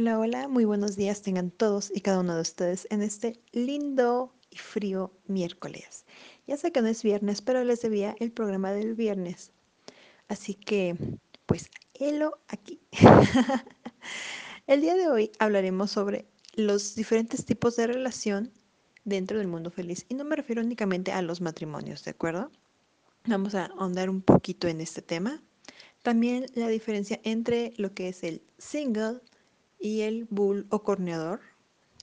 Hola, hola, muy buenos días tengan todos y cada uno de ustedes en este lindo y frío miércoles. Ya sé que no es viernes, pero les debía el programa del viernes. Así que, pues, helo aquí. el día de hoy hablaremos sobre los diferentes tipos de relación dentro del mundo feliz. Y no me refiero únicamente a los matrimonios, ¿de acuerdo? Vamos a ahondar un poquito en este tema. También la diferencia entre lo que es el single y el bull o corneador,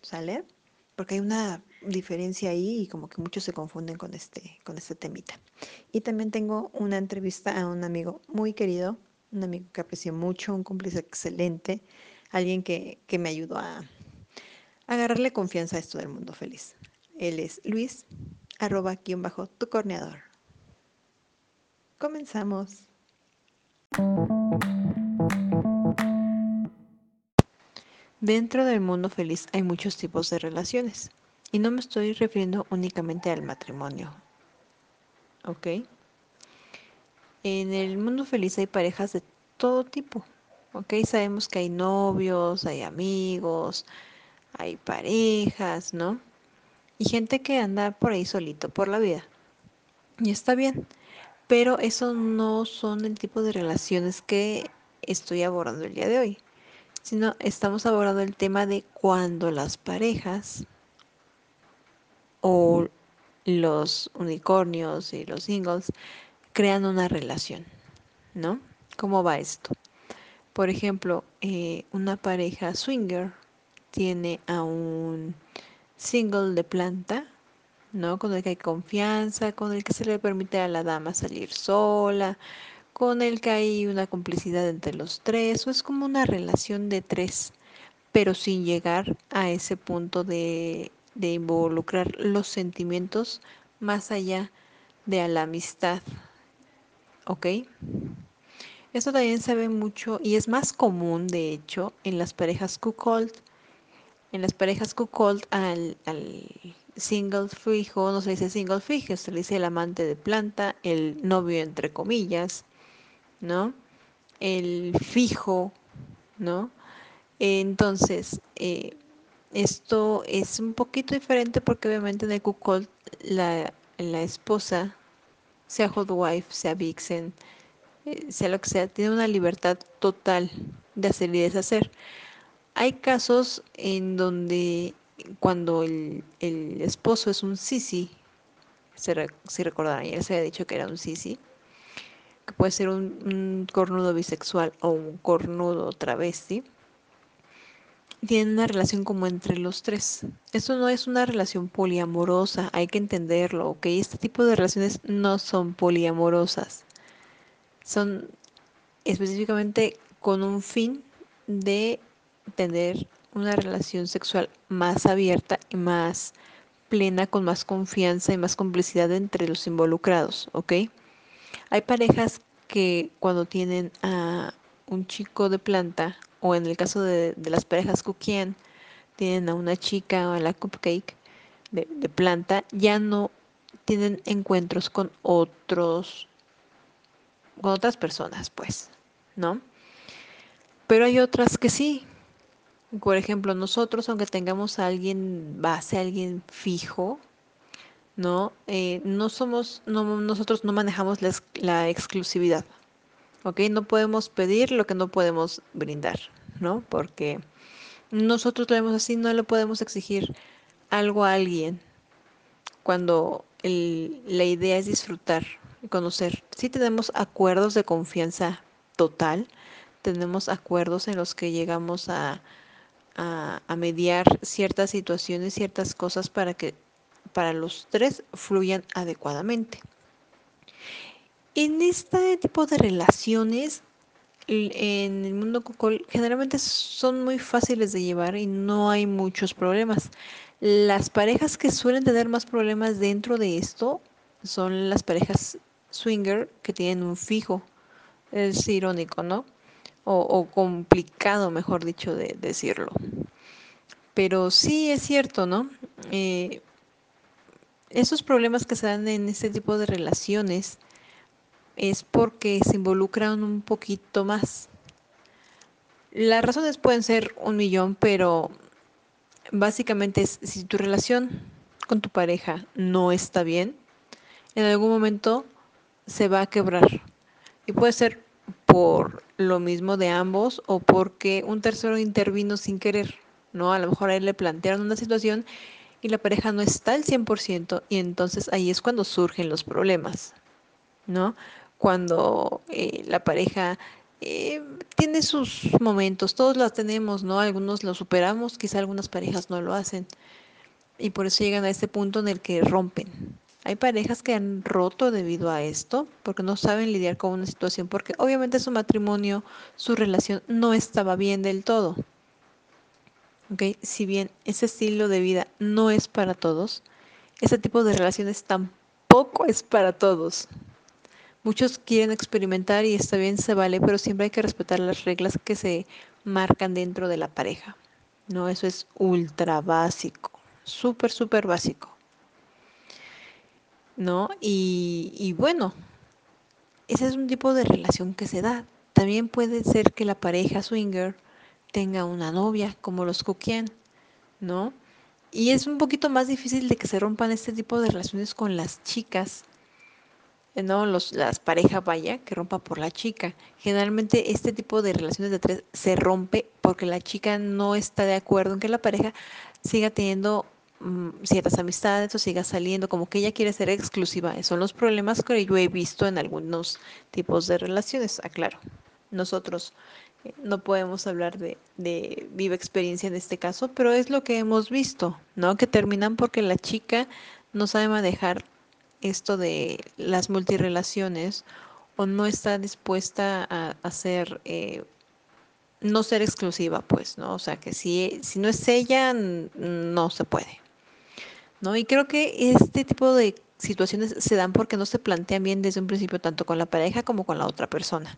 ¿sale? Porque hay una diferencia ahí y como que muchos se confunden con este, con este temita. Y también tengo una entrevista a un amigo muy querido, un amigo que aprecio mucho, un cómplice excelente, alguien que, que me ayudó a, agarrarle confianza a esto del mundo feliz. Él es Luis, arroba guion bajo tu corneador. Comenzamos. Dentro del mundo feliz hay muchos tipos de relaciones y no me estoy refiriendo únicamente al matrimonio. ¿Ok? En el mundo feliz hay parejas de todo tipo. ¿Ok? Sabemos que hay novios, hay amigos, hay parejas, ¿no? Y gente que anda por ahí solito por la vida. Y está bien. Pero eso no son el tipo de relaciones que estoy abordando el día de hoy sino estamos abordando el tema de cuando las parejas o los unicornios y los singles crean una relación, ¿no? ¿Cómo va esto? Por ejemplo, eh, una pareja swinger tiene a un single de planta, ¿no? Con el que hay confianza, con el que se le permite a la dama salir sola, con el que hay una complicidad entre los tres, o es como una relación de tres, pero sin llegar a ese punto de, de involucrar los sentimientos más allá de la amistad. ¿Ok? Esto también se ve mucho y es más común, de hecho, en las parejas cuckold. En las parejas cuckold al, al single fijo, no se dice single fijo, se le dice el amante de planta, el novio entre comillas, ¿no? El fijo, ¿no? Entonces, eh, esto es un poquito diferente porque obviamente en el cuckold la, la esposa, sea hot wife, sea vixen, eh, sea lo que sea, tiene una libertad total de hacer y deshacer. Hay casos en donde cuando el, el esposo es un sisi, si, recordarán, ayer se había dicho que era un sisi, que puede ser un, cornudo bisexual o un cornudo travesti, tienen una relación como entre los tres. Esto no es una relación poliamorosa, hay que entenderlo, ¿ok? Este tipo de relaciones no son poliamorosas. Son específicamente con un fin de tener una relación sexual más abierta y más plena, con más confianza y más complicidad entre los involucrados, ¿ok? Hay parejas que cuando tienen a un chico de planta, o en el caso de, las parejas cookian, tienen a una chica o a la cupcake de, planta, ya no tienen encuentros con otros, con otras personas, pues, ¿no? Pero hay otras que sí. Por ejemplo, nosotros, aunque tengamos a alguien base, alguien fijo, ¿no? Eh, no somos, no, nosotros no manejamos la, la, exclusividad, ¿ok? No podemos pedir lo que no podemos brindar, ¿no? Porque nosotros lo vemos así, no le podemos exigir algo a alguien cuando el, la idea es disfrutar y conocer. Sí tenemos acuerdos de confianza total, tenemos acuerdos en los que llegamos a, a, a mediar ciertas situaciones, ciertas cosas para que para los tres fluyan adecuadamente. En este tipo de relaciones, en el mundo cocol, generalmente son muy fáciles de llevar y no hay muchos problemas. Las parejas que suelen tener más problemas dentro de esto son las parejas swinger que tienen un fijo. Es irónico, ¿no? O, complicado, mejor dicho, de decirlo. Pero sí es cierto, ¿no? Eh, esos problemas que se dan en este tipo de relaciones es porque se involucran un poquito más. Las razones pueden ser un millón, pero básicamente es si tu relación con tu pareja no está bien, en algún momento se va a quebrar. Y puede ser por lo mismo de ambos o porque un tercero intervino sin querer, ¿no? A lo mejor a él le plantearon una situación y la pareja no está al 100% y entonces ahí es cuando surgen los problemas, ¿no? Cuando eh, la pareja eh, tiene sus momentos, todos los tenemos, ¿no? Algunos lo superamos, quizá algunas parejas no lo hacen y por eso llegan a este punto en el que rompen. Hay parejas que han roto debido a esto, porque no saben lidiar con una situación, porque obviamente su matrimonio, su relación no estaba bien del todo. ¿Okay? Si bien ese estilo de vida no es para todos, ese tipo de relaciones tampoco es para todos. Muchos quieren experimentar y está bien, se vale, pero siempre hay que respetar las reglas que se marcan dentro de la pareja. No, eso es ultra básico, súper, súper básico. ¿No? Y, y bueno, ese es un tipo de relación que se da. También puede ser que la pareja swinger tenga una novia, como los Kukian, ¿no? Y es un poquito más difícil de que se rompan este tipo de relaciones con las chicas, ¿no? Los, las parejas, vaya, que rompa por la chica. Generalmente este tipo de relaciones de tres se rompe porque la chica no está de acuerdo en que la pareja siga teniendo mm, ciertas amistades o siga saliendo, como que ella quiere ser exclusiva. Son los problemas que yo he visto en algunos tipos de relaciones, aclaro. Nosotros no podemos hablar de, de viva experiencia en este caso, pero es lo que hemos visto, ¿no? Que terminan porque la chica no sabe manejar esto de las multirelaciones o no está dispuesta a, hacer, eh, no ser exclusiva, pues, ¿no? O sea, que si, si no es ella, no se puede, ¿no? Y creo que este tipo de situaciones se dan porque no se plantean bien desde un principio, tanto con la pareja como con la otra persona,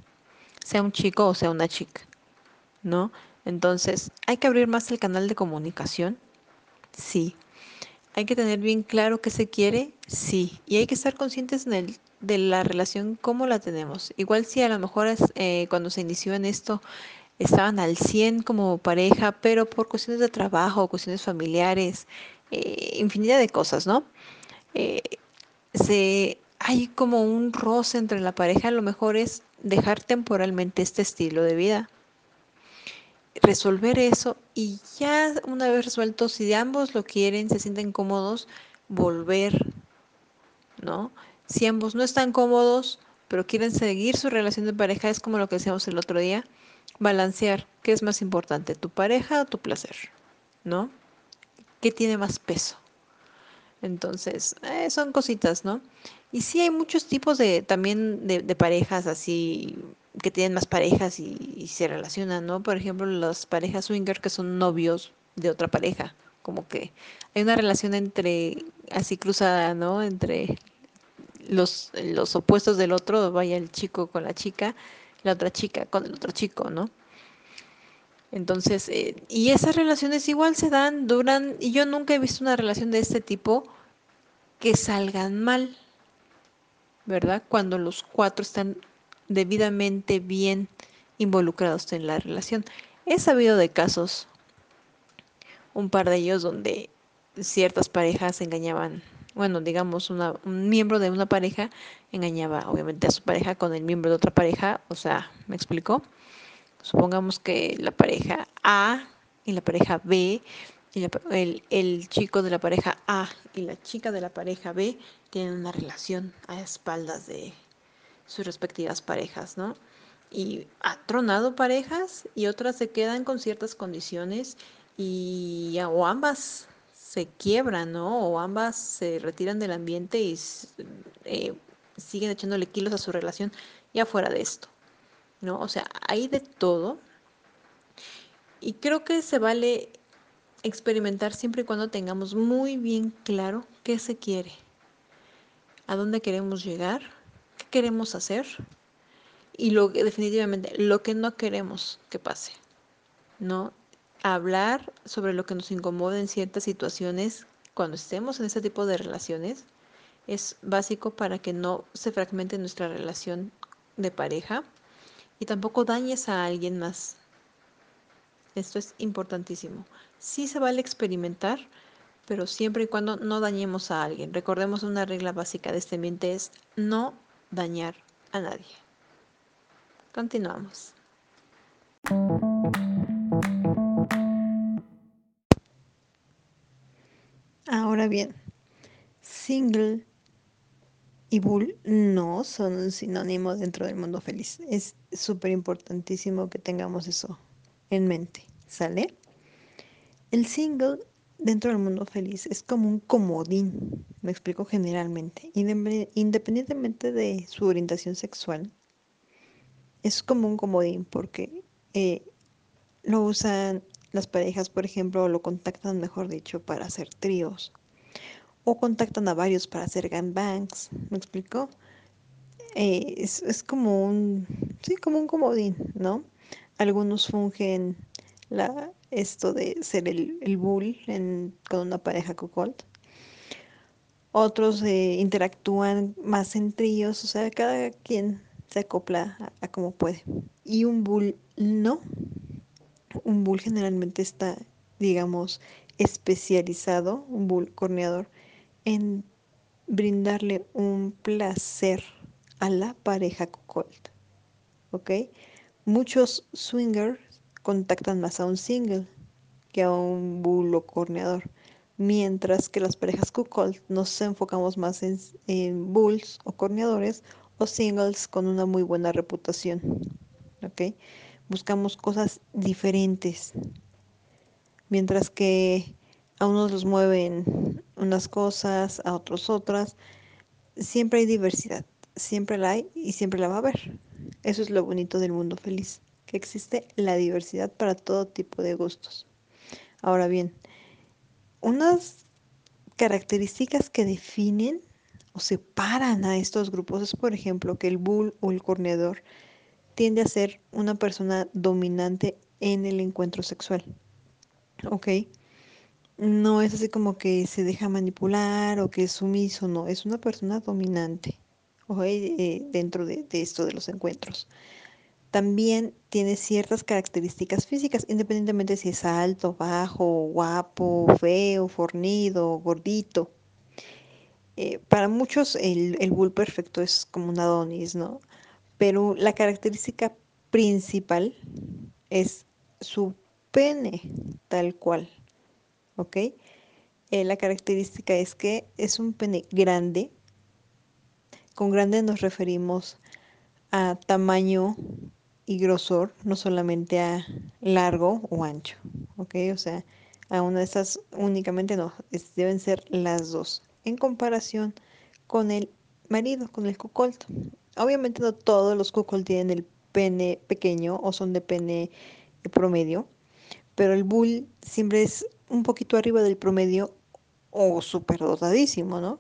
sea un chico o sea una chica, ¿no? Entonces, ¿hay que abrir más el canal de comunicación? Sí, hay que tener bien claro qué se quiere, sí, y hay que estar conscientes de la relación, cómo la tenemos. Igual si a lo mejor es, eh, cuando se inició en esto estaban al 100 como pareja, pero por cuestiones de trabajo, cuestiones familiares, eh, infinidad de cosas, ¿no? Eh, se, hay como un roce entre la pareja, a lo mejor es dejar temporalmente este estilo de vida resolver eso y ya una vez resuelto, si de ambos lo quieren, se sienten cómodos, volver, ¿no? Si ambos no están cómodos, pero quieren seguir su relación de pareja, es como lo que decíamos el otro día, balancear, ¿qué es más importante, tu pareja o tu placer? ¿No? ¿Qué tiene más peso? Entonces, eh, son cositas, ¿no? Y sí hay muchos tipos de también de, parejas así que tienen más parejas y, se relacionan, ¿no? Por ejemplo, las parejas swinger que son novios de otra pareja, como que hay una relación entre, así cruzada, ¿no? Entre los, los opuestos del otro, vaya el chico con la chica, la otra chica con el otro chico, ¿no? Entonces, eh, y esas relaciones igual se dan, duran, y yo nunca he visto una relación de este tipo que salgan mal, ¿verdad? Cuando los cuatro están debidamente bien involucrados en la relación. He sabido de casos, un par de ellos, donde ciertas parejas engañaban, bueno, digamos, una, un miembro de una pareja engañaba obviamente a su pareja con el miembro de otra pareja, o sea, ¿me explicó? Supongamos que la pareja A y la pareja B, el chico de la pareja A y la chica de la pareja B tienen una relación a espaldas de sus respectivas parejas, ¿no? Y ha tronado parejas y otras se quedan con ciertas condiciones y o ambas se quiebran, ¿no? O ambas se retiran del ambiente y eh, siguen echándole kilos a su relación ya fuera de esto, ¿no? O sea, hay de todo. Y creo que se vale experimentar siempre y cuando tengamos muy bien claro qué se quiere, a dónde queremos llegar queremos hacer y definitivamente lo que no queremos que pase. ¿No? Hablar sobre lo que nos incomoda en ciertas situaciones cuando estemos en ese tipo de relaciones es básico para que no se fragmente nuestra relación de pareja y tampoco dañes a alguien más. Esto es importantísimo. Sí se vale experimentar, pero siempre y cuando no dañemos a alguien. Recordemos una regla básica de este ambiente es no dañar a nadie. Continuamos. Ahora bien, single y bull no son un sinónimo dentro del mundo feliz. Es súper importantísimo que tengamos eso en mente, ¿sale? El single dentro del mundo feliz es como un comodín, me explico generalmente, independientemente de su orientación sexual. Es como un comodín porque eh, lo usan las parejas, por ejemplo, lo contactan, mejor dicho, para hacer tríos o contactan a varios para hacer gangbangs, ¿me explico? Eh, es, como un, sí, como un comodín, ¿no? Algunos fungen la, esto de ser el, bull con una pareja cuckold. Otros eh, interactúan más en tríos, o sea, cada quien se acopla a, a como puede. Y un bull no. Un bull generalmente está, digamos, especializado, un bull corneador, en brindarle un placer a la pareja cuckold. ¿Ok? Muchos swingers contactan más a un single que a un bulo corneador, mientras que las parejas cuckold nos enfocamos más en, bulls o corneadores o singles con una muy buena reputación. ¿Ok? Buscamos cosas diferentes, mientras que a unos los mueven unas cosas, a otros otras. Siempre hay diversidad, siempre la hay y siempre la va a haber. Eso es lo bonito del mundo feliz, que existe la diversidad para todo tipo de gustos. Ahora bien, unas características que definen o separan a estos grupos es, por ejemplo, que el bull o el corneador tiende a ser una persona dominante en el encuentro sexual. ¿Ok? no es así como que se deja manipular o que es sumiso, no, es una persona dominante eh, dentro de, esto de los encuentros. También tiene ciertas características físicas, independientemente si es alto, bajo, guapo, feo, fornido, gordito. Eh, para muchos el, el bull perfecto es como un Adonis, ¿no? Pero la característica principal es su pene, tal cual. ¿ok? Eh, la característica es que es un pene grande. Con grande nos referimos a tamaño y grosor, no solamente a largo o ancho, ¿ok? O sea, a una de esas únicamente no, deben ser las dos, en comparación con el marido, con el cuckold. Obviamente no todos los cuckold tienen el pene pequeño o son de pene promedio, pero el bull siempre es un poquito arriba del promedio o súper dotadísimo, ¿no?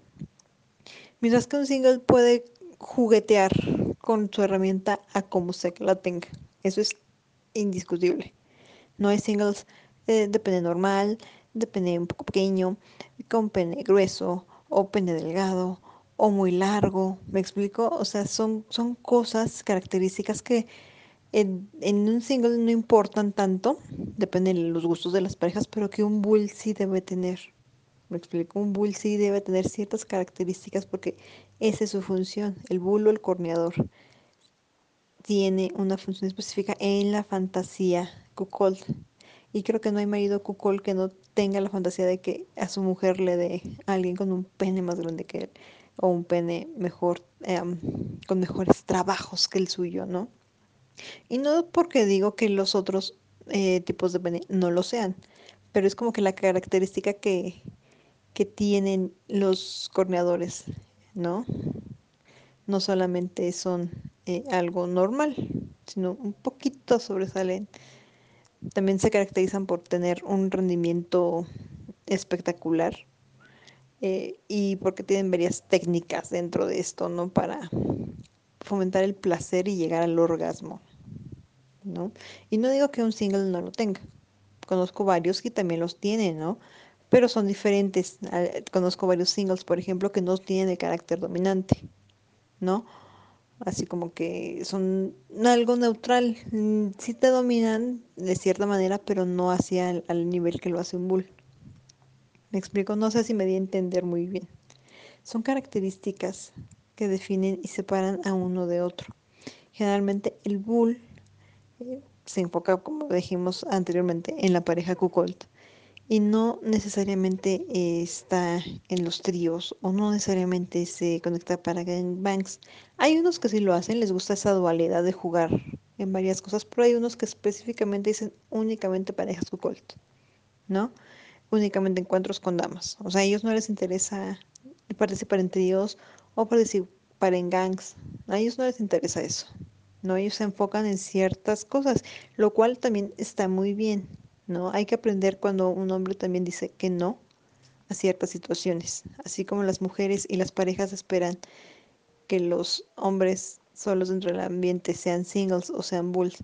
Mientras que un single puede juguetear con su herramienta a como se la tenga. Eso es indiscutible. No hay singles eh, de pene normal, de pene un poco pequeño, con pene grueso o pene delgado o muy largo. ¿Me explico? O sea, son, son cosas, características que en, un single no importan tanto, depende de los gustos de las parejas, pero que un bull sí debe tener. Me explico, un bull sí debe tener ciertas características porque esa es su función. El bull o el corneador tiene una función específica en la fantasía cuckold. Y creo que no hay marido cuckold que no tenga la fantasía de que a su mujer le dé a alguien con un pene más grande que él o un pene mejor, em, con mejores trabajos que el suyo, ¿no? Y no porque digo que los otros eh, tipos de pene no lo sean, pero es como que la característica que, que tienen los corneadores, ¿no? No solamente son eh, algo normal, sino un poquito sobresalen. También se caracterizan por tener un rendimiento espectacular eh, y porque tienen varias técnicas dentro de esto, ¿no? Para fomentar el placer y llegar al orgasmo. ¿no? Y no digo que un single no lo tenga. Conozco varios que también los tienen, ¿no? Pero son diferentes. Conozco varios singles, por ejemplo, que no tienen el carácter dominante, ¿no? así como que son algo neutral. Mm, Sí te dominan de cierta manera, pero no hacia el- al nivel que lo hace un bull. Me explico, no sé si me di a entender muy bien. Son características que definen y separan a uno de otro. Generalmente el bull eh, se enfoca, como dijimos anteriormente, en la pareja cuckold y no necesariamente eh, está en los tríos o no necesariamente se conecta para gangbangs. Hay unos que sí lo hacen, les gusta esa dualidad de jugar en varias cosas, pero hay unos que específicamente dicen únicamente parejas cuckold, ¿no? Únicamente encuentros con damas. O sea, a ellos no les interesa participar en tríos o participar en gangs. A ellos no les interesa eso. No, ellos se enfocan en ciertas cosas, lo cual también está muy bien, ¿no? Hay que aprender cuando un hombre también dice que no a ciertas situaciones, así como las mujeres y las parejas esperan que los hombres solos dentro del ambiente, sean singles o sean bulls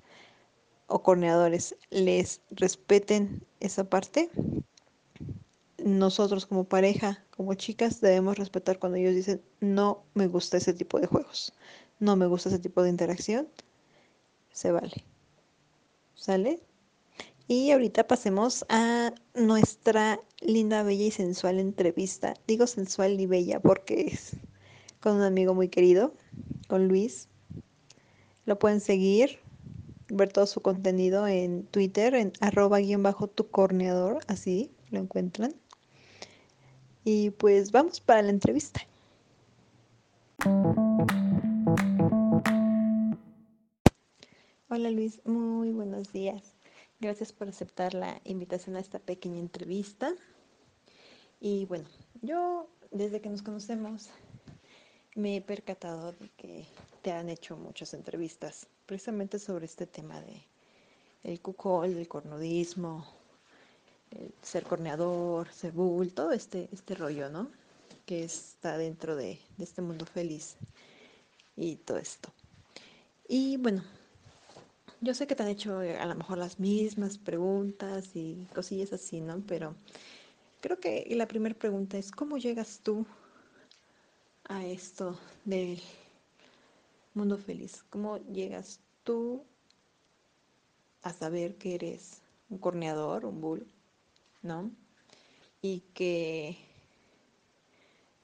o corneadores, les respeten esa parte. Nosotros como pareja, como chicas, debemos respetar cuando ellos dicen no me gusta ese tipo de juegos, no me gusta ese tipo de interacción, se vale. ¿Sale? Y ahorita pasemos a nuestra linda, bella y sensual entrevista. Digo sensual y bella porque es con un amigo muy querido, con Luis. Lo pueden seguir, ver todo su contenido en Twitter, en arroba guion bajo tu corneador, así lo encuentran. Y pues vamos para la entrevista. Hola Luis, muy buenos días. Gracias por aceptar la invitación a esta pequeña entrevista. Y bueno, yo desde que nos conocemos me he percatado de que te han hecho muchas entrevistas precisamente sobre este tema de el cuckold, el cornudismo, el ser corneador, ser bull, todo este, este rollo, ¿no? Que está dentro de, de este mundo feliz y todo esto. Y bueno, yo sé que te han hecho eh, a lo mejor las mismas preguntas y cosillas así, ¿no? Pero creo que la primera pregunta es, ¿cómo llegas tú a esto del mundo feliz? ¿Cómo llegas tú a saber que eres un corneador, un bull, ¿no? Y que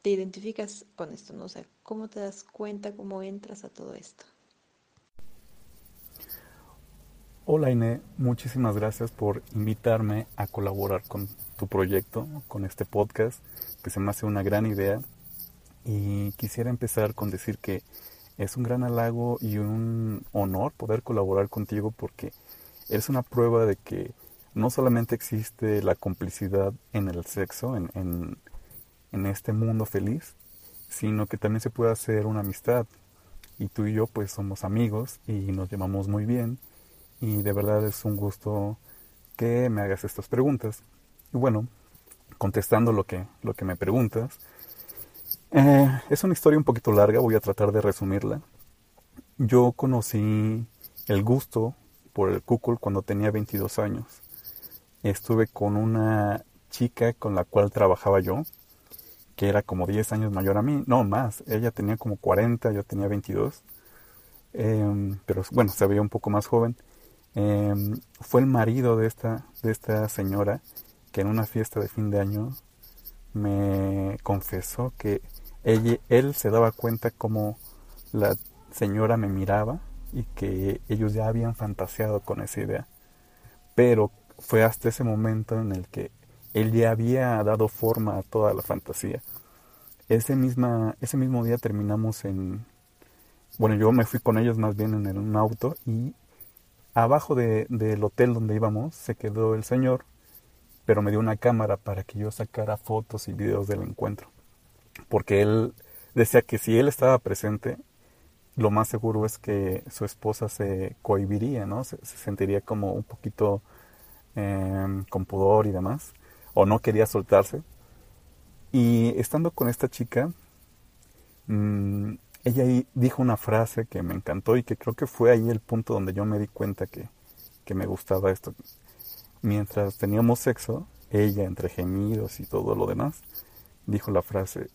te identificas con esto, ¿no? O sea, ¿cómo te das cuenta, cómo entras a todo esto? Hola Ine, muchísimas gracias por invitarme a colaborar con tu proyecto, con este podcast, que se me hace una gran idea. Y quisiera empezar con decir que es un gran halago y un honor poder colaborar contigo porque eres una prueba de que no solamente existe la complicidad en el sexo, en, en, en este mundo feliz, sino que también se puede hacer una amistad. Y tú y yo pues somos amigos y nos llevamos muy bien y de verdad es un gusto que me hagas estas preguntas. Y bueno, contestando lo que, lo que me preguntas, eh, es una historia un poquito larga, voy a tratar de resumirla. Yo conocí el gusto por el kukul cuando tenía 22 años. Estuve con una chica con la cual trabajaba yo, que era como 10 años mayor a mí, no más, ella tenía como 40, yo tenía 22, eh, pero bueno, se veía un poco más joven. Eh, fue el marido de esta, de esta señora que en una fiesta de fin de año me confesó que él se daba cuenta como la señora me miraba y que ellos ya habían fantaseado con esa idea. Pero fue hasta ese momento en el que él ya había dado forma a toda la fantasía. Ese, misma, ese mismo día terminamos en... Bueno, yo me fui con ellos más bien en un auto y abajo de, del hotel donde íbamos se quedó el señor, pero me dio una cámara para que yo sacara fotos y videos del encuentro. Porque él decía que si él estaba presente, lo más seguro es que su esposa se cohibiría, ¿no? Se, se sentiría como un poquito eh, con pudor y demás, o no quería soltarse. Y estando con esta chica, mmm, ella dijo una frase que me encantó y que creo que fue ahí el punto donde yo me di cuenta que, que me gustaba esto. Mientras teníamos sexo, ella, entre gemidos y todo lo demás, dijo la frase,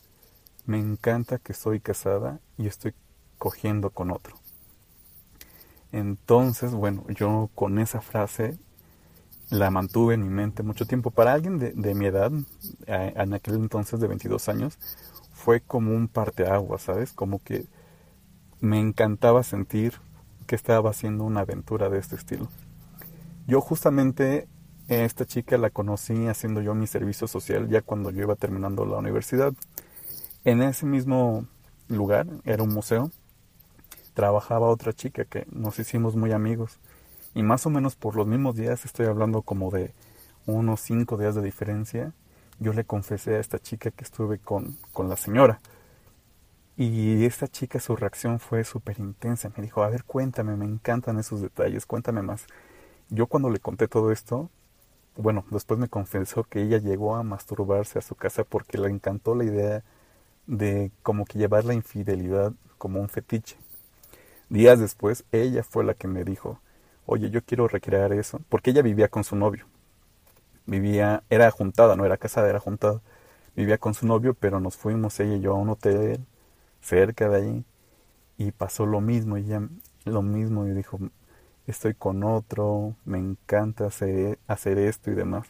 me encanta que soy casada y estoy cogiendo con otro. Entonces, bueno, yo con esa frase la mantuve en mi mente mucho tiempo. Para alguien de, mi edad, en aquel entonces de 22 años, fue como un parteaguas, ¿sabes? Como que me encantaba sentir que estaba haciendo una aventura de este estilo. Yo justamente esta chica la conocí haciendo yo mi servicio social ya cuando yo iba terminando la universidad. En ese mismo lugar, era un museo, trabajaba otra chica que nos hicimos muy amigos. Y más o menos por los mismos días, estoy hablando como de unos cinco días de diferencia, yo le confesé a esta chica que estuve con, con la señora. Y esta chica, su reacción fue súper intensa. Me dijo, a ver, cuéntame, me encantan esos detalles, cuéntame más. Yo cuando le conté todo esto, bueno, después me confesó que ella llegó a masturbarse a su casa porque le encantó la idea de como que llevar la infidelidad como un fetiche. Días después, ella fue la que me dijo, oye, yo quiero recrear eso, porque ella vivía con su novio. Vivía, era juntada, no era casada, era juntada. Vivía con su novio, pero nos fuimos ella y yo a un hotel cerca de ahí y pasó lo mismo, ella lo mismo y dijo, estoy con otro, me encanta hacer, hacer esto y demás.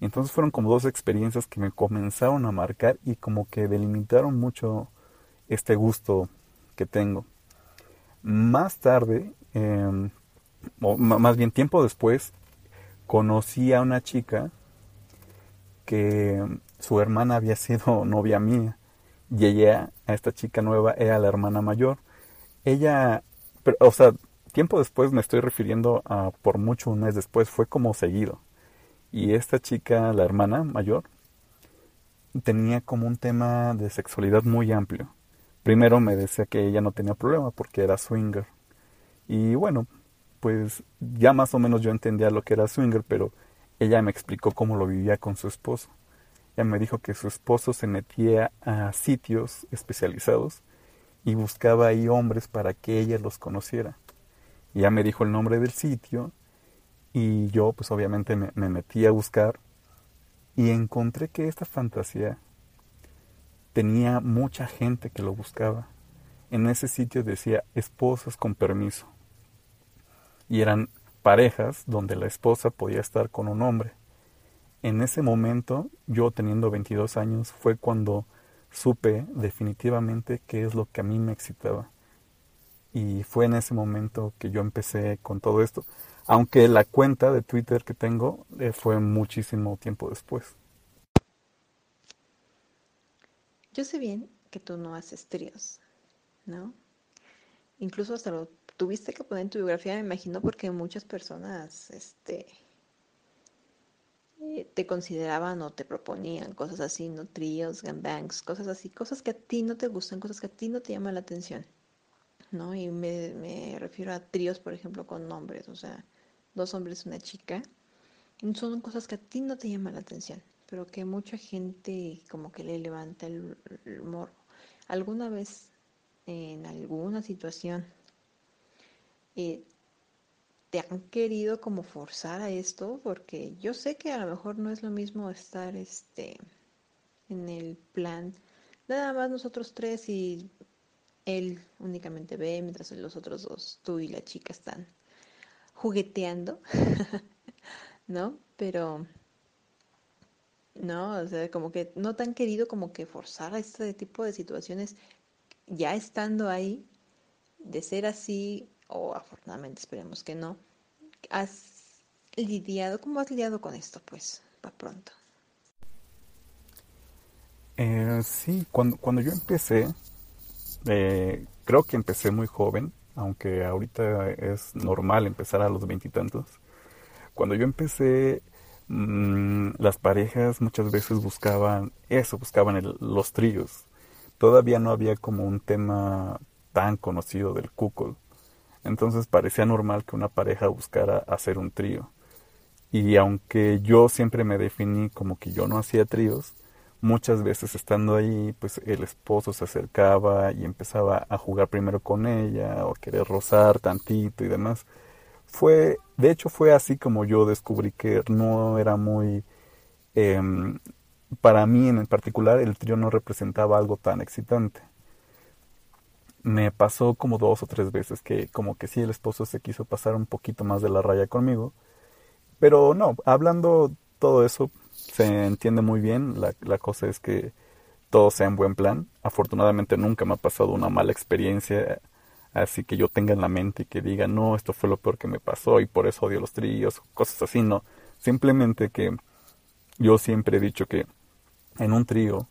Y entonces fueron como dos experiencias que me comenzaron a marcar y como que delimitaron mucho este gusto que tengo. Más tarde, em, o más bien tiempo después, conocí a una chica que su hermana había sido novia mía y ella, a esta chica nueva, era la hermana mayor. Ella, pero, o sea, tiempo después me estoy refiriendo a por mucho un mes después, fue como seguido. Y esta chica, la hermana mayor, tenía como un tema de sexualidad muy amplio. Primero me decía que ella no tenía problema porque era swinger. Y bueno, pues ya más o menos yo entendía lo que era swinger, pero ella me explicó cómo lo vivía con su esposo. Ella me dijo que su esposo se metía a sitios especializados y buscaba ahí hombres para que ella los conociera. Y ya me dijo el nombre del sitio y yo pues obviamente me, metí a buscar y encontré que esta fantasía tenía mucha gente que lo buscaba. En ese sitio decía esposas con permiso. Y eran parejas donde la esposa podía estar con un hombre. En ese momento, yo teniendo 22 años, fue cuando supe definitivamente qué es lo que a mí me excitaba. Y fue en ese momento que yo empecé con todo esto. Aunque la cuenta de Twitter que tengo eh, fue muchísimo tiempo después. Yo sé bien que tú no haces tríos, ¿no? Incluso hasta lo tuviste que poner en tu biografía, me imagino, porque muchas personas este, eh, te consideraban o te proponían cosas así, ¿no? Tríos, gangbangs, cosas así, cosas que a ti no te gustan, cosas que a ti no te llaman la atención, ¿no? Y me, refiero a tríos, por ejemplo, con nombres, o sea, dos hombres, y una chica. Son cosas que a ti no te llaman la atención, pero que mucha gente como que le levanta el, morro. ¿Alguna vez en alguna situación eh, te han querido como forzar a esto? Porque yo sé que a lo mejor no es lo mismo estar este en el plan nada más nosotros tres y él únicamente ve mientras los otros dos, tú y la chica están jugueteando, ¿no? Pero, no, o sea, como que no tan querido como que forzar a este tipo de situaciones ya estando ahí, de ser así, o afortunadamente esperemos que no, has lidiado, ¿cómo has lidiado con esto? Pues, para pronto. Eh, sí, cuando, cuando yo empecé, eh, creo que empecé muy joven, aunque ahorita es normal empezar a los veintitantos. Cuando yo empecé, mm, las parejas muchas veces buscaban eso, buscaban los tríos. Todavía no había como un tema tan conocido del cuckold. Entonces parecía normal que una pareja buscara hacer un trío. Y aunque yo siempre me definí como que yo no hacía tríos, muchas veces estando ahí, pues el esposo se acercaba y empezaba a jugar primero con ella o querer rozar tantito y demás. Fue, de hecho fue así como yo descubrí que no era muy, em, para mí en particular el trío no representaba algo tan excitante. Me pasó como dos o tres veces que como que sí el esposo se quiso pasar un poquito más de la raya conmigo. Pero no, hablando todo eso se entiende muy bien. La, la cosa es que todo sea en buen plan. Afortunadamente nunca me ha pasado una mala experiencia así que yo tenga en la mente y que diga, no, esto fue lo peor que me pasó y por eso odio los tríos, cosas así, no. Simplemente que yo siempre he dicho que en un trío,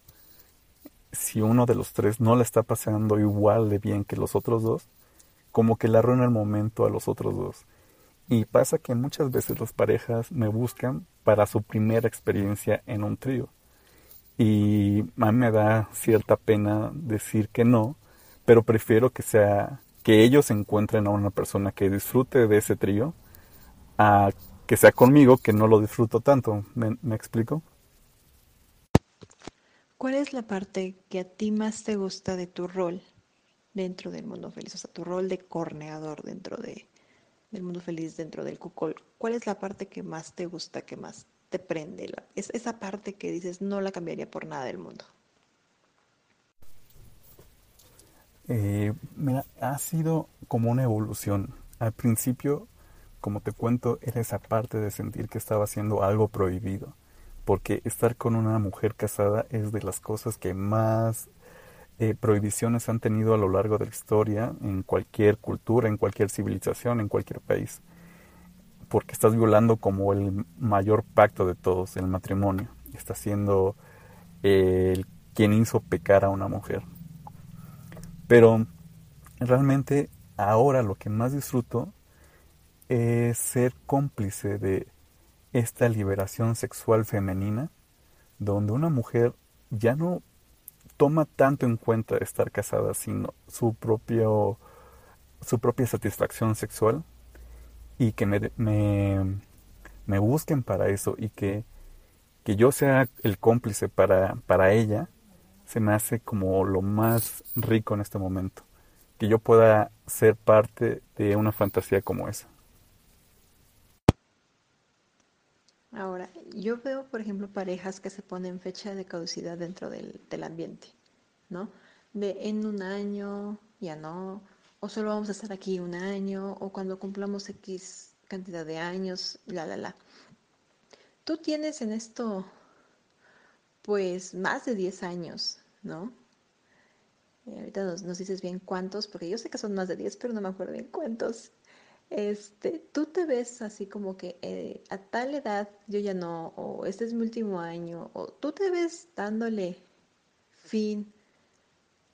si uno de los tres no le está pasando igual de bien que los otros dos, como que le arruina el momento a los otros dos. Y pasa que muchas veces las parejas me buscan para su primera experiencia en un trío. Y a mí me da cierta pena decir que no, pero prefiero que sea que ellos encuentren a una persona que disfrute de ese trío a que sea conmigo que no lo disfruto tanto. ¿Me, explico? ¿Cuál es la parte que a ti más te gusta de tu rol dentro del mundo feliz? O sea, tu rol de corneador dentro de, del mundo feliz, dentro del cucol. ¿Cuál es la parte que más te gusta, que más te prende? es esa parte que dices, no la cambiaría por nada del mundo. Eh, mira, ha sido como una evolución. Al principio, como te cuento, era esa parte de sentir que estaba haciendo algo prohibido. Porque estar con una mujer casada es de las cosas que más eh, prohibiciones han tenido a lo largo de la historia, en cualquier cultura, en cualquier civilización, en cualquier país. Porque estás violando como el mayor pacto de todos, el matrimonio. Estás siendo el quien hizo pecar a una mujer. Pero realmente ahora lo que más disfruto es ser cómplice de esta liberación sexual femenina, donde una mujer ya no toma tanto en cuenta estar casada, sino su propio su propia satisfacción sexual y que me, me, me busquen para eso y que, que yo sea el cómplice para, para ella se me hace como lo más rico en este momento. Que yo pueda ser parte de una fantasía como esa. Ahora, yo veo, por ejemplo, parejas que se ponen fecha de caducidad dentro del, del ambiente, ¿no? De en un año, ya no, o solo vamos a estar aquí un año, o cuando cumplamos X cantidad de años, la, la, la. Tú tienes en esto pues más de 10 años, ¿no? Ahorita nos, dices bien cuántos, porque yo sé que son más de 10, pero no me acuerdo bien cuántos. Este, tú te ves así como que eh, a tal edad yo ya no, o este es mi último año, o tú te ves dándole fin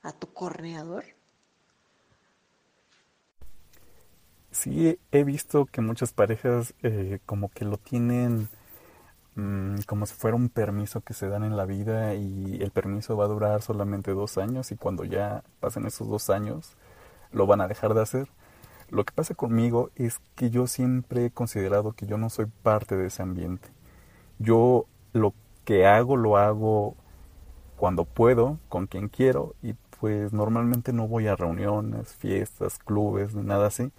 a tu corneador. Sí, he visto que muchas parejas eh, como que lo tienen Mm, como si fuera un permiso que se dan en la vida y el permiso va a durar solamente dos años y cuando ya pasen esos dos años lo van a dejar de hacer. Lo que pasa conmigo es que yo siempre he considerado que yo no soy parte de ese ambiente. Yo lo que hago lo hago cuando puedo, con quien quiero y pues normalmente no voy a reuniones, fiestas, clubes, ni nada así.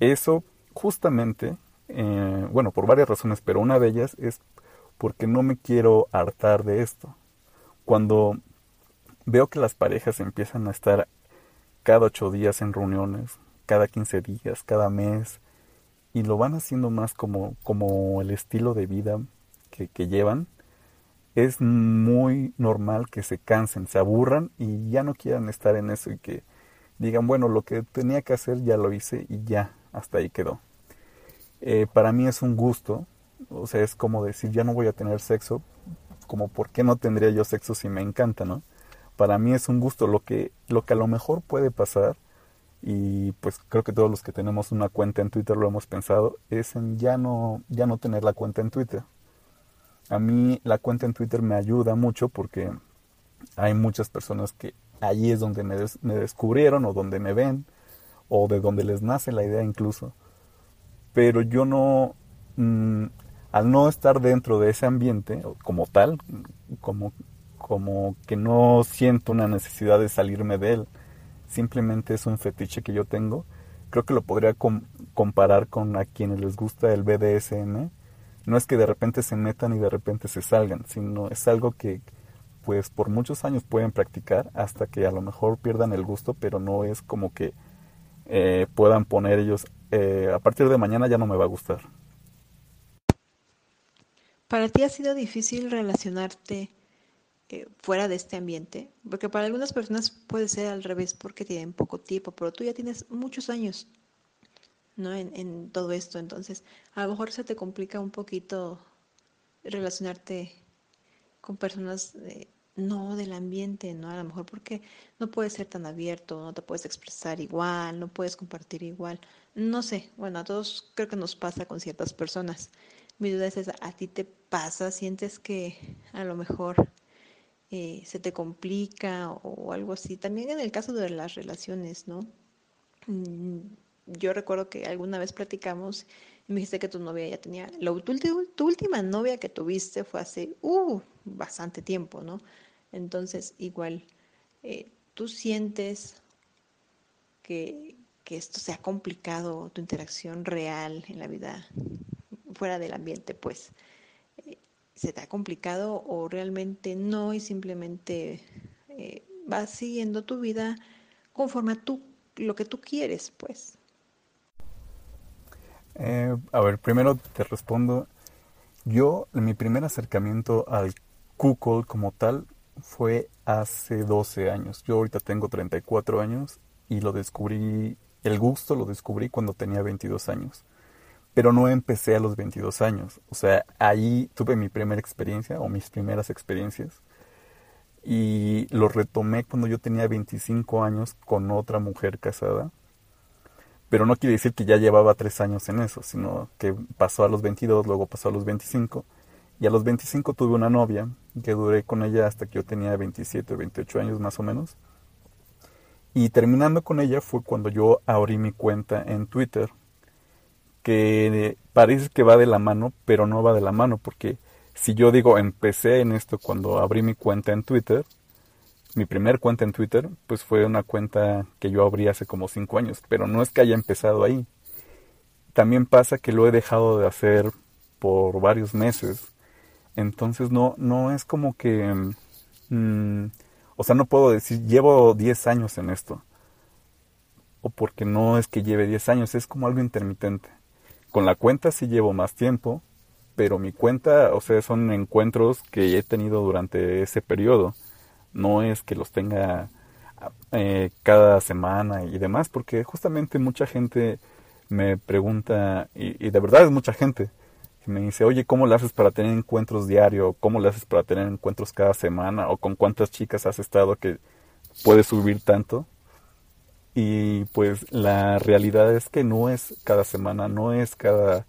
Eso justamente eh, bueno, por varias razones, pero una de ellas es porque no me quiero hartar de esto. Cuando veo que las parejas empiezan a estar cada ocho días en reuniones, cada quince días, cada mes, y lo van haciendo más como, como el estilo de vida que, que llevan, es muy normal que se cansen, se aburran y ya no quieran estar en eso y que digan, bueno, lo que tenía que hacer ya lo hice y ya, hasta ahí quedó. Eh, para mí es un gusto, o sea, es como decir, ya no voy a tener sexo, como por qué no tendría yo sexo si me encanta, ¿no? Para mí es un gusto, lo que, lo que a lo mejor puede pasar, y pues creo que todos los que tenemos una cuenta en Twitter lo hemos pensado, es en ya no, ya no tener la cuenta en Twitter. A mí la cuenta en Twitter me ayuda mucho porque hay muchas personas que allí es donde me, me descubrieron o donde me ven o de donde les nace la idea incluso pero yo no, mm, al no estar dentro de ese ambiente como tal, como, como que no siento una necesidad de salirme de él, simplemente es un fetiche que yo tengo, creo que lo podría comparar con a quienes les gusta el BDSM, no es que de repente se metan y de repente se salgan, sino es algo que, pues por muchos años pueden practicar hasta que a lo mejor pierdan el gusto, pero no es como que eh, puedan poner ellos, eh, a partir de mañana ya no me va a gustar. ¿Para ti ha sido difícil relacionarte eh, fuera de este ambiente? Porque para algunas personas puede ser al revés porque tienen poco tiempo, pero tú ya tienes muchos años ¿no? en, todo esto, entonces a lo mejor se te complica un poquito relacionarte con personas no del ambiente, ¿no? A lo mejor porque no puedes ser tan abierto, no te puedes expresar igual, no puedes compartir igual. No sé, bueno, a todos creo que nos pasa con ciertas personas. Mi duda es esa, ¿a ti te pasa? ¿Sientes que a lo mejor eh, se te complica o algo así? También en el caso de las relaciones, ¿no? Mm, yo recuerdo que alguna vez platicamos me dijiste que tu novia ya tenía, tu, última novia que tuviste fue hace uh, bastante tiempo, ¿no? Entonces, igual, eh, tú sientes que, que esto sea complicado, tu interacción real en la vida, fuera del ambiente, pues, eh, ¿se te ha complicado o realmente no y simplemente eh, vas siguiendo tu vida conforme a tú, lo que tú quieres, pues? Eh, a ver, primero te respondo. Yo, mi primer acercamiento al Kukol como tal fue hace 12 años. Yo ahorita tengo 34 años y lo descubrí, el gusto lo descubrí cuando tenía 22 años. Pero no empecé a los 22 años. O sea, ahí tuve mi primera experiencia o mis primeras experiencias. Y lo retomé cuando yo tenía 25 años con otra mujer casada pero no quiere decir que ya llevaba tres años en eso, sino que pasó a los 22, luego pasó a los 25, y a los 25 tuve una novia, que duré con ella hasta que yo tenía 27 o 28 años más o menos. Y terminando con ella fue cuando yo abrí mi cuenta en Twitter, que parece que va de la mano, pero no va de la mano, porque si yo digo empecé en esto cuando abrí mi cuenta en Twitter, mi primer cuenta en Twitter, pues fue una cuenta que yo abrí hace como cinco años, pero no es que haya empezado ahí. También pasa que lo he dejado de hacer por varios meses. Entonces no, no es como que... Mm, o sea, no puedo decir, llevo 10 años en esto. O porque no es que lleve 10 años, es como algo intermitente. Con la cuenta sí llevo más tiempo, pero mi cuenta, o sea, son encuentros que he tenido durante ese periodo no es que los tenga eh, cada semana y demás, porque justamente mucha gente me pregunta, y, de verdad es mucha gente, que me dice, oye, ¿cómo le haces para tener encuentros diario? ¿Cómo le haces para tener encuentros cada semana? ¿O con cuántas chicas has estado que puedes subir tanto? Y pues la realidad es que no es cada semana, no es cada...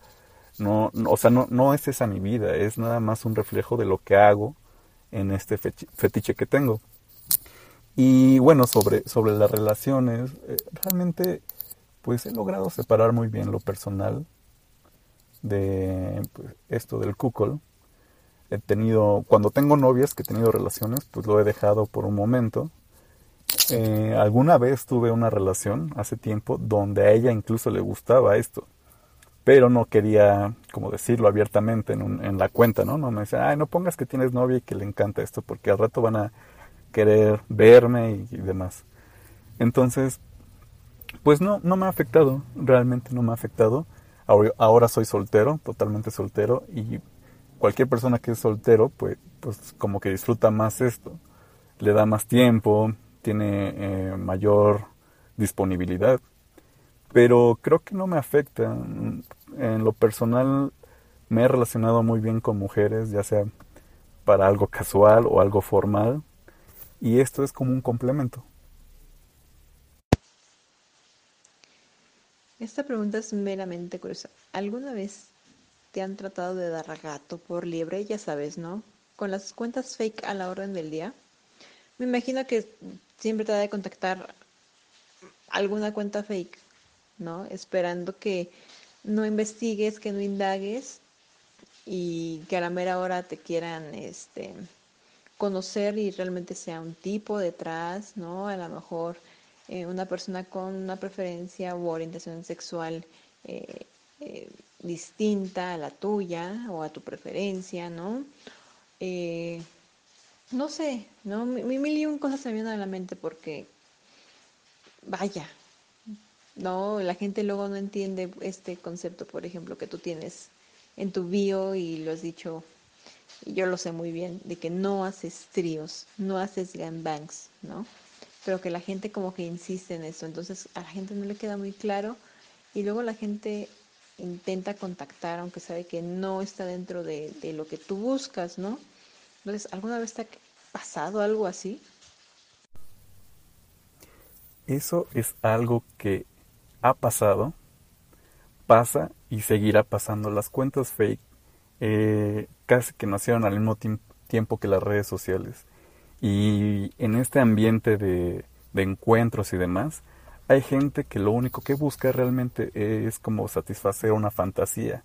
No, o sea, no, no es esa mi vida, es nada más un reflejo de lo que hago en este fetiche que tengo. Y bueno, sobre, sobre las relaciones, eh, realmente pues he logrado separar muy bien lo personal de pues, esto del cuckold. He tenido, cuando tengo novias que he tenido relaciones, pues lo he dejado por un momento. Eh, alguna vez tuve una relación hace tiempo donde a ella incluso le gustaba esto pero no quería, como decirlo abiertamente en, en la cuenta, ¿no? No me decía, ay, no pongas que tienes novia y que le encanta esto, porque al rato van a querer verme y, demás. Entonces, pues no, no me ha afectado, realmente no me ha afectado. Ahora, ahora soy soltero, totalmente soltero, y cualquier persona que es soltero, pues, pues como que disfruta más esto, le da más tiempo, tiene eh, mayor disponibilidad pero creo que no me afecta. En lo personal me he relacionado muy bien con mujeres, ya sea para algo casual o algo formal, y esto es como un complemento. Esta pregunta es meramente curiosa. ¿Alguna vez te han tratado de dar gato por liebre? Ya sabes, ¿no? Con las cuentas fake a la orden del día. Me imagino que siempre ha de contactar alguna cuenta fake ¿no? Esperando que no investigues, que no indagues y que a la mera hora te quieran este, conocer y realmente sea un tipo detrás, ¿no? A lo mejor eh, una persona con una preferencia u orientación sexual eh, eh, distinta a la tuya o a tu preferencia, ¿no? No sé, ¿no? Mi mil y un cosas se me vienen a la mente porque, vaya, no, la gente luego no entiende este concepto, por ejemplo, que tú tienes en tu bio y lo has dicho, y yo lo sé muy bien, de que no haces tríos, no haces gangbangs, ¿no? Pero que la gente como que insiste en eso, entonces a la gente no le queda muy claro y luego la gente intenta contactar aunque sabe que no está dentro de, de lo que tú buscas, ¿no? ¿Alguna vez te ha pasado algo así? Eso es algo que ha pasado, pasa y seguirá pasando. Las cuentas fake eh, casi que nacieron al mismo tiempo que las redes sociales. Y en este ambiente de encuentros y demás, hay gente que lo único que busca realmente es como satisfacer una fantasía.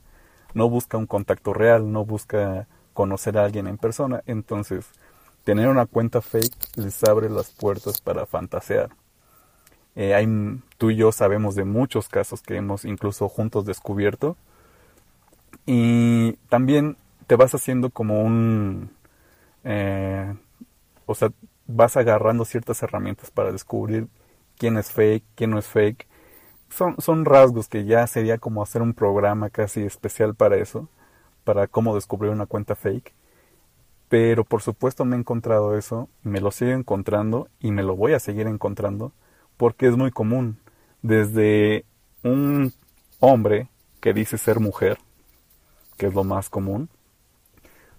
No busca un contacto real, no busca conocer a alguien en persona. Entonces, tener una cuenta fake les abre las puertas para fantasear. Eh, hay, tú y yo sabemos de muchos casos que hemos incluso juntos descubierto. Y también te vas haciendo como un... Eh, o sea, vas agarrando ciertas herramientas para descubrir quién es fake, quién no es fake. Son, son rasgos que ya sería como hacer un programa casi especial para eso, para cómo descubrir una cuenta fake. Pero por supuesto me he encontrado eso, me lo sigo encontrando y me lo voy a seguir encontrando porque es muy común. Desde un hombre que dice ser mujer, que es lo más común,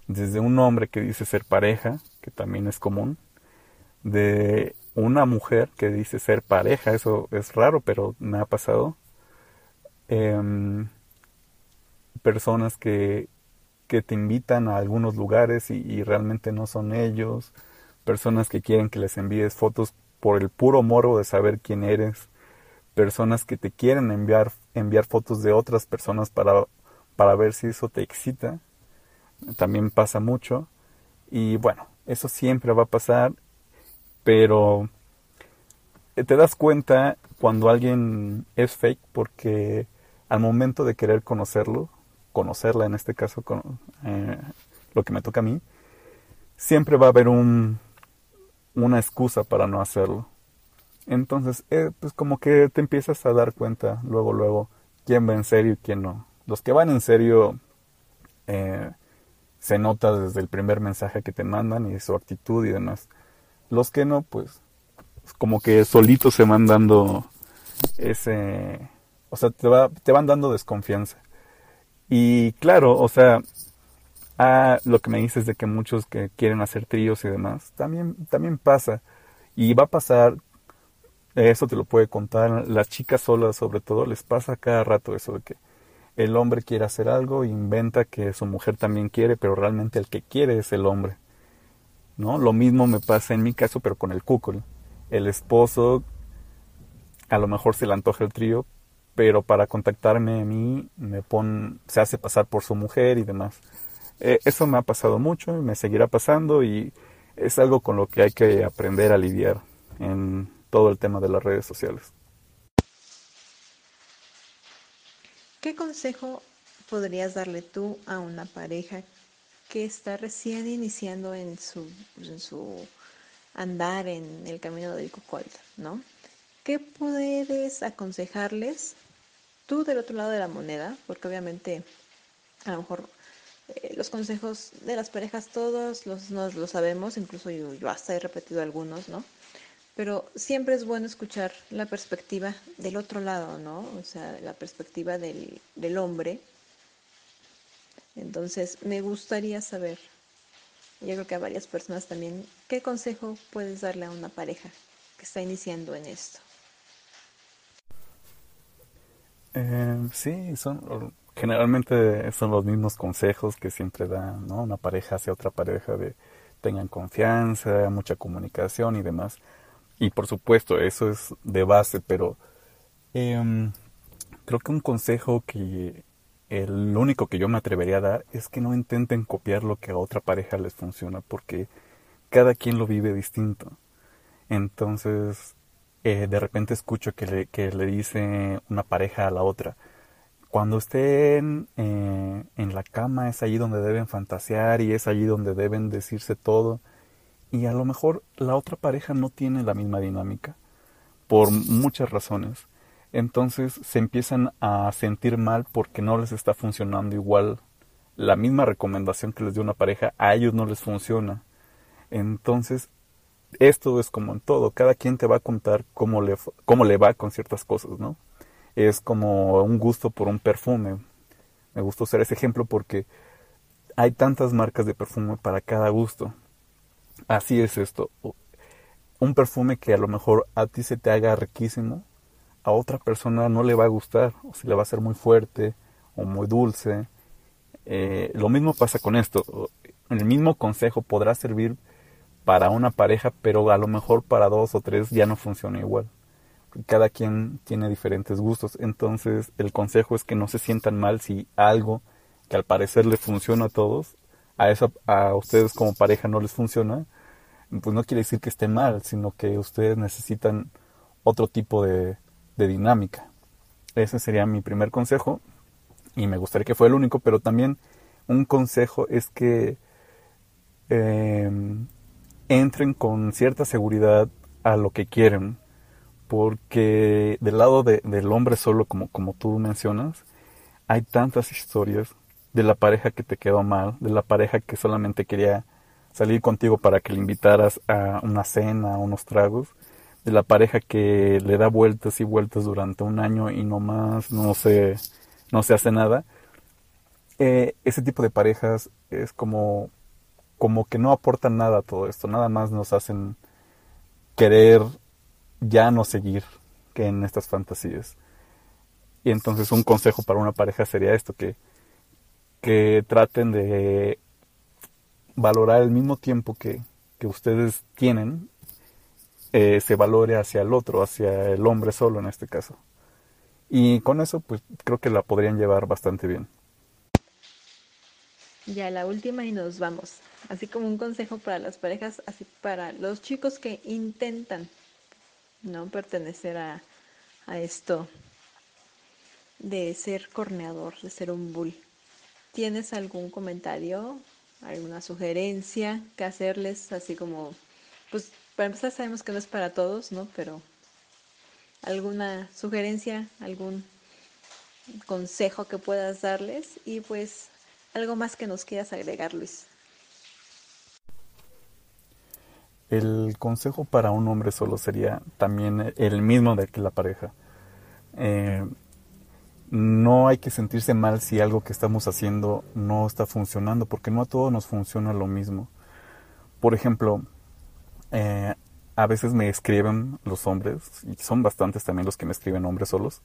desde un hombre que dice ser pareja, que también es común, de una mujer que dice ser pareja, eso es raro, pero me ha pasado, em, personas que, que te invitan a algunos lugares y, realmente no son ellos, personas que quieren que les envíes fotos por el puro morbo de saber quién eres, personas que te quieren enviar, enviar fotos de otras personas para, para ver si eso te excita, también pasa mucho, y bueno, eso siempre va a pasar, pero te das cuenta cuando alguien es fake porque al momento de querer conocerlo, conocerla en este caso, con, eh, lo que me toca a mí, siempre va a haber un, una excusa para no hacerlo. Entonces, eh, pues como que te empiezas a dar cuenta luego, luego, quién va en serio y quién no. Los que van en serio eh, se nota desde el primer mensaje que te mandan y su actitud y demás. Los que no, pues como que solitos se van dando ese... O sea, te, va, te van dando desconfianza. Y claro, o sea, Ah, lo que me dices de que muchos que quieren hacer tríos y demás, también, también pasa. Y va a pasar, eso te lo puede contar, las chicas solas sobre todo, les pasa cada rato eso de que el hombre quiere hacer algo, inventa que su mujer también quiere, pero realmente el que quiere es el hombre. ¿No? Lo mismo me pasa en mi caso, pero con el cúcul. El esposo a lo mejor se le antoja el trío, pero para contactarme a mí me pone, se hace pasar por su mujer y demás. Eh, eso me ha pasado mucho, me seguirá pasando y es algo con lo que hay que aprender a lidiar en todo el tema de las redes sociales. ¿Qué consejo podrías darle tú a una pareja que está recién iniciando en su, en su andar en el camino del Cocold, ¿no? ¿Qué puedes aconsejarles tú del otro lado de la moneda? Porque obviamente a lo mejor eh, los consejos de las parejas todos los, nos lo sabemos, incluso yo, hasta he repetido algunos, ¿no? Pero siempre es bueno escuchar la perspectiva del otro lado, ¿no? O sea, la perspectiva del, del hombre. Entonces, me gustaría saber, yo creo que a varias personas también, ¿qué consejo puedes darle a una pareja que está iniciando en esto? Eh, sí, son generalmente son los mismos consejos que siempre da ¿no? una pareja hacia otra pareja de tengan confianza, mucha comunicación y demás. Y por supuesto, eso es de base, pero em, creo que un consejo que el único que yo me atrevería a dar es que no intenten copiar lo que a otra pareja les funciona, porque cada quien lo vive distinto. Entonces, eh, de repente escucho que le, dice una pareja a la otra, cuando estén eh, en la cama es allí donde deben fantasear y es allí donde deben decirse todo. y a lo mejor la otra pareja no tiene la misma dinámica por muchas razones. Entonces se empiezan a sentir mal porque no les está funcionando igual la misma recomendación que les dio una pareja, a ellos no les funciona. Entonces, esto es como en todo, cada quien te va a contar cómo le, cómo le va con ciertas cosas, ¿no? Es como un gusto por un perfume. Me gusta usar ese ejemplo porque hay tantas marcas de perfume para cada gusto. Así es esto. Un perfume que a lo mejor a ti se te haga riquísimo, a otra persona no le va a gustar, o se le va a ser muy fuerte o muy dulce. Eh, lo mismo pasa con esto. El mismo consejo podrá servir para una pareja, pero a lo mejor para dos o tres ya no funciona igual. Cada quien tiene diferentes gustos, entonces el consejo es que no se sientan mal si algo que al parecer le funciona a todos, a, eso, a ustedes como pareja no les funciona, pues no quiere decir que esté mal, sino que ustedes necesitan otro tipo de, dinámica. Ese sería mi primer consejo y me gustaría que fuera el único, pero también un consejo es que em, entren con cierta seguridad a lo que quieren, porque del lado del hombre solo, como, como tú mencionas, hay tantas historias de la pareja que te quedó mal, de la pareja que solamente quería salir contigo para que le invitaras a una cena, a unos tragos, de la pareja que le da vueltas y vueltas durante un año y no más, no se, no se hace nada. Eh, ese tipo de parejas es como, como que no aportan nada a todo esto, nada más nos hacen querer ya no seguir que en estas fantasías. Y entonces un consejo para una pareja sería esto, que, que traten de valorar el mismo tiempo que, ustedes tienen, eh, se valore hacia el otro, hacia el hombre solo en este caso. Y con eso, pues creo que la podrían llevar bastante bien. Ya la última y nos vamos. Así como un consejo para las parejas, así para los chicos que intentan no pertenecer a, a esto de ser corneador, de ser un bull. ¿Tienes algún comentario alguna sugerencia que hacerles, así como, pues para empezar sabemos que no es para todos, ¿no? Pero alguna sugerencia, algún consejo que puedas darles y pues algo más que nos quieras agregar, Luis. El consejo para un hombre solo sería también el mismo de que la pareja. Eh, no hay que sentirse mal si algo que estamos haciendo no está funcionando, porque no a todos nos funciona lo mismo. Por ejemplo, eh, a veces me escriben los hombres, y son bastantes también los que me escriben hombres solos,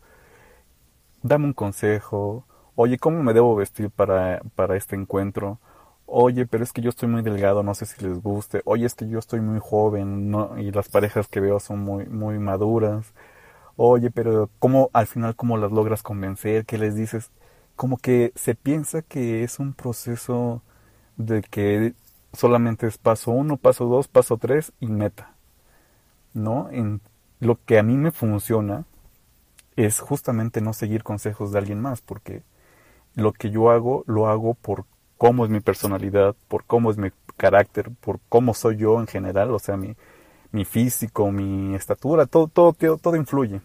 dame un consejo, oye, ¿cómo me debo vestir para, para este encuentro? Oye, pero es que yo estoy muy delgado, no sé si les guste. Oye, es que yo estoy muy joven ¿no? y las parejas que veo son muy, muy maduras oye, pero ¿cómo al final cómo las logras convencer? ¿Qué les dices? Como que se piensa que es un proceso de que solamente es paso uno, paso dos, paso tres y meta. ¿No? En lo que a mí me funciona es justamente no seguir consejos de alguien más, porque lo que yo hago, lo hago por cómo es mi personalidad, por cómo es mi carácter, por cómo soy yo en general, o sea, mi, mi físico, mi estatura, todo, todo, todo, influye.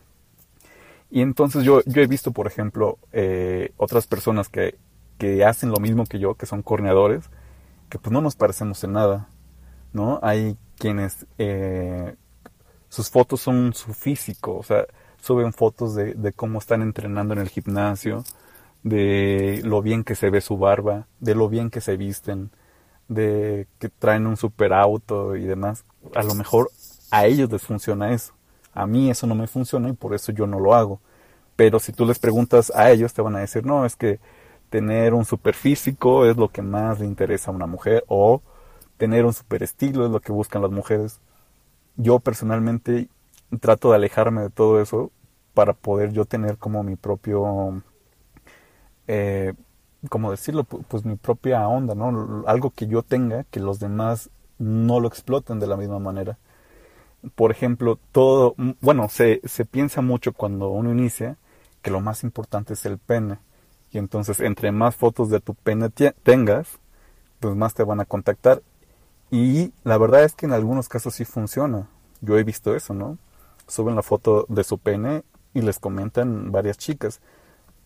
Y entonces yo, yo he visto, por ejemplo, eh, otras personas que, que hacen lo mismo que yo, que son corneadores, que pues no nos parecemos en nada, ¿no? Hay quienes eh, sus fotos son su físico, o sea, suben fotos de, de, cómo están entrenando en el gimnasio, de lo bien que se ve su barba, de lo bien que se visten, de que traen un super auto y demás. A lo mejor a ellos les funciona eso. A mí eso no me funciona y por eso yo no lo hago. Pero si tú les preguntas a ellos, te van a decir, no, es que tener un super físico es lo que más le interesa a una mujer o tener un super estilo es lo que buscan las mujeres. Yo personalmente trato de alejarme de todo eso para poder yo tener como mi propio, eh, ¿cómo decirlo? Pues mi propia onda, ¿no? Algo que yo tenga que los demás no lo exploten de la misma manera por ejemplo, todo, bueno, se, se piensa mucho cuando uno inicia que lo más importante es el pene. Y entonces, entre más fotos de tu pene tengas, pues más te van a contactar. Y la verdad es que en algunos casos sí funciona. Yo he visto eso, ¿no? Suben la foto de su pene y les comentan varias chicas.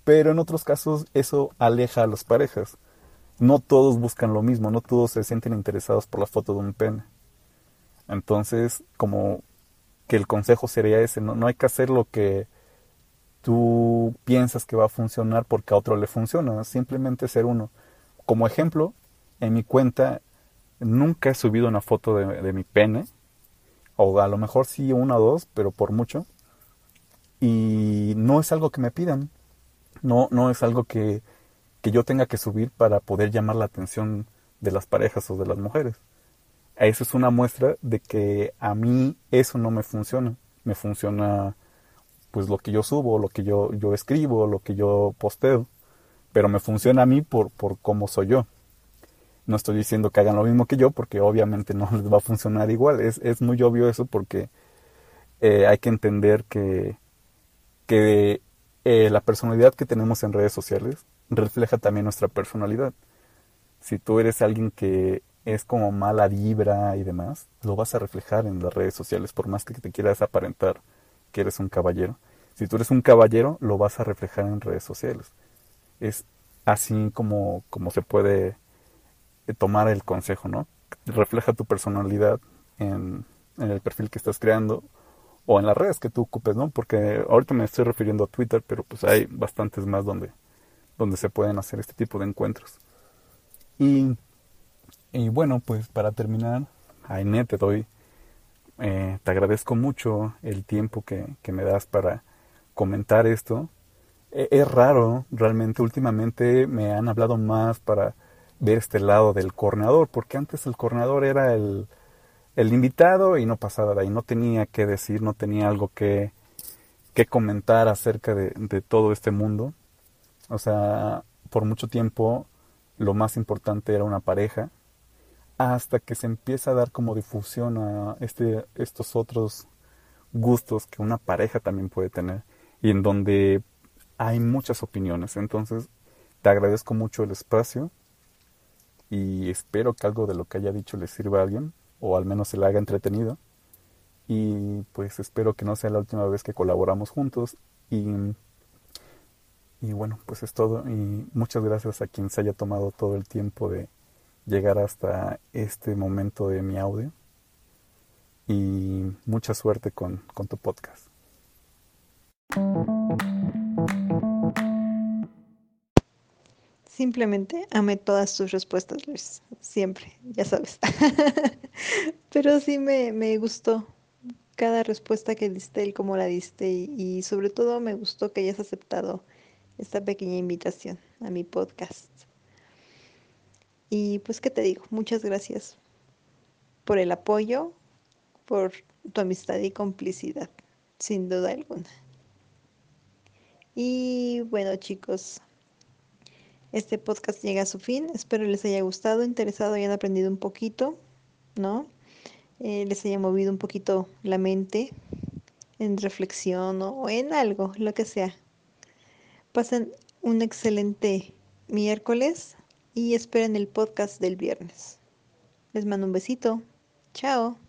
Pero en otros casos eso aleja a las parejas. No todos buscan lo mismo, no todos se sienten interesados por la foto de un pene. Entonces, como que el consejo sería ese, no, no hay que hacer lo que tú piensas que va a funcionar porque a otro le funciona, simplemente ser uno. Como ejemplo, en mi cuenta nunca he subido una foto de, mi pene, o a lo mejor sí una o dos, pero por mucho. Y no es algo que me pidan, no, no es algo que, que yo tenga que subir para poder llamar la atención de las parejas o de las mujeres. Eso es una muestra de que a mí eso no me funciona. Me funciona pues lo que yo subo, lo que yo, yo escribo, lo que yo posteo. Pero me funciona a mí por, por cómo soy yo. No estoy diciendo que hagan lo mismo que yo porque obviamente no les va a funcionar igual. Es, es muy obvio eso porque eh, hay que entender que, que eh, la personalidad que tenemos en redes sociales refleja también nuestra personalidad. Si tú eres alguien que es como mala vibra y demás, lo vas a reflejar en las redes sociales, por más que te quieras aparentar que eres un caballero. Si tú eres un caballero, lo vas a reflejar en redes sociales. Es así como, como se puede eh, tomar el consejo, ¿no? Refleja tu personalidad en, en el perfil que estás creando o en las redes que tú ocupes, ¿no? Porque ahorita me estoy refiriendo a Twitter, pero pues hay bastantes más donde, donde se pueden hacer este tipo de encuentros. Y y bueno, pues para terminar, Ainet, te doy, eh, te agradezco mucho el tiempo que, que me das para comentar esto. E, es raro, realmente, últimamente me han hablado más para ver este lado del corneador, porque antes el corneador era el, el invitado y no pasaba de ahí, no tenía que decir, no tenía algo que, que comentar acerca de, de todo este mundo. O sea, por mucho tiempo lo más importante era una pareja, hasta que se empieza a dar como difusión a este, estos otros gustos que una pareja también puede tener y en donde hay muchas opiniones. Entonces, te agradezco mucho el espacio y espero que algo de lo que haya dicho le sirva a alguien o al menos se le haga entretenido. Y pues espero que no sea la última vez que colaboramos juntos y, y bueno, pues es todo y muchas gracias a quien se haya tomado todo el tiempo de llegar hasta este momento de mi audio y mucha suerte con, con tu podcast. Simplemente amé todas tus respuestas, Luis. Siempre, ya sabes. Pero sí me, me, gustó cada respuesta que diste, el cómo la diste y, y sobre todo me gustó que hayas aceptado esta pequeña invitación a mi podcast. Y pues, ¿qué te digo? Muchas gracias por el apoyo, por tu amistad y complicidad, sin duda alguna. Y bueno, chicos, este podcast llega a su fin. Espero les haya gustado, interesado, hayan aprendido un poquito, ¿no? Eh, les haya movido un poquito la mente en reflexión o en algo, lo que sea. Pasen un excelente miércoles y esperen el podcast del viernes. Les mando un besito. Chao.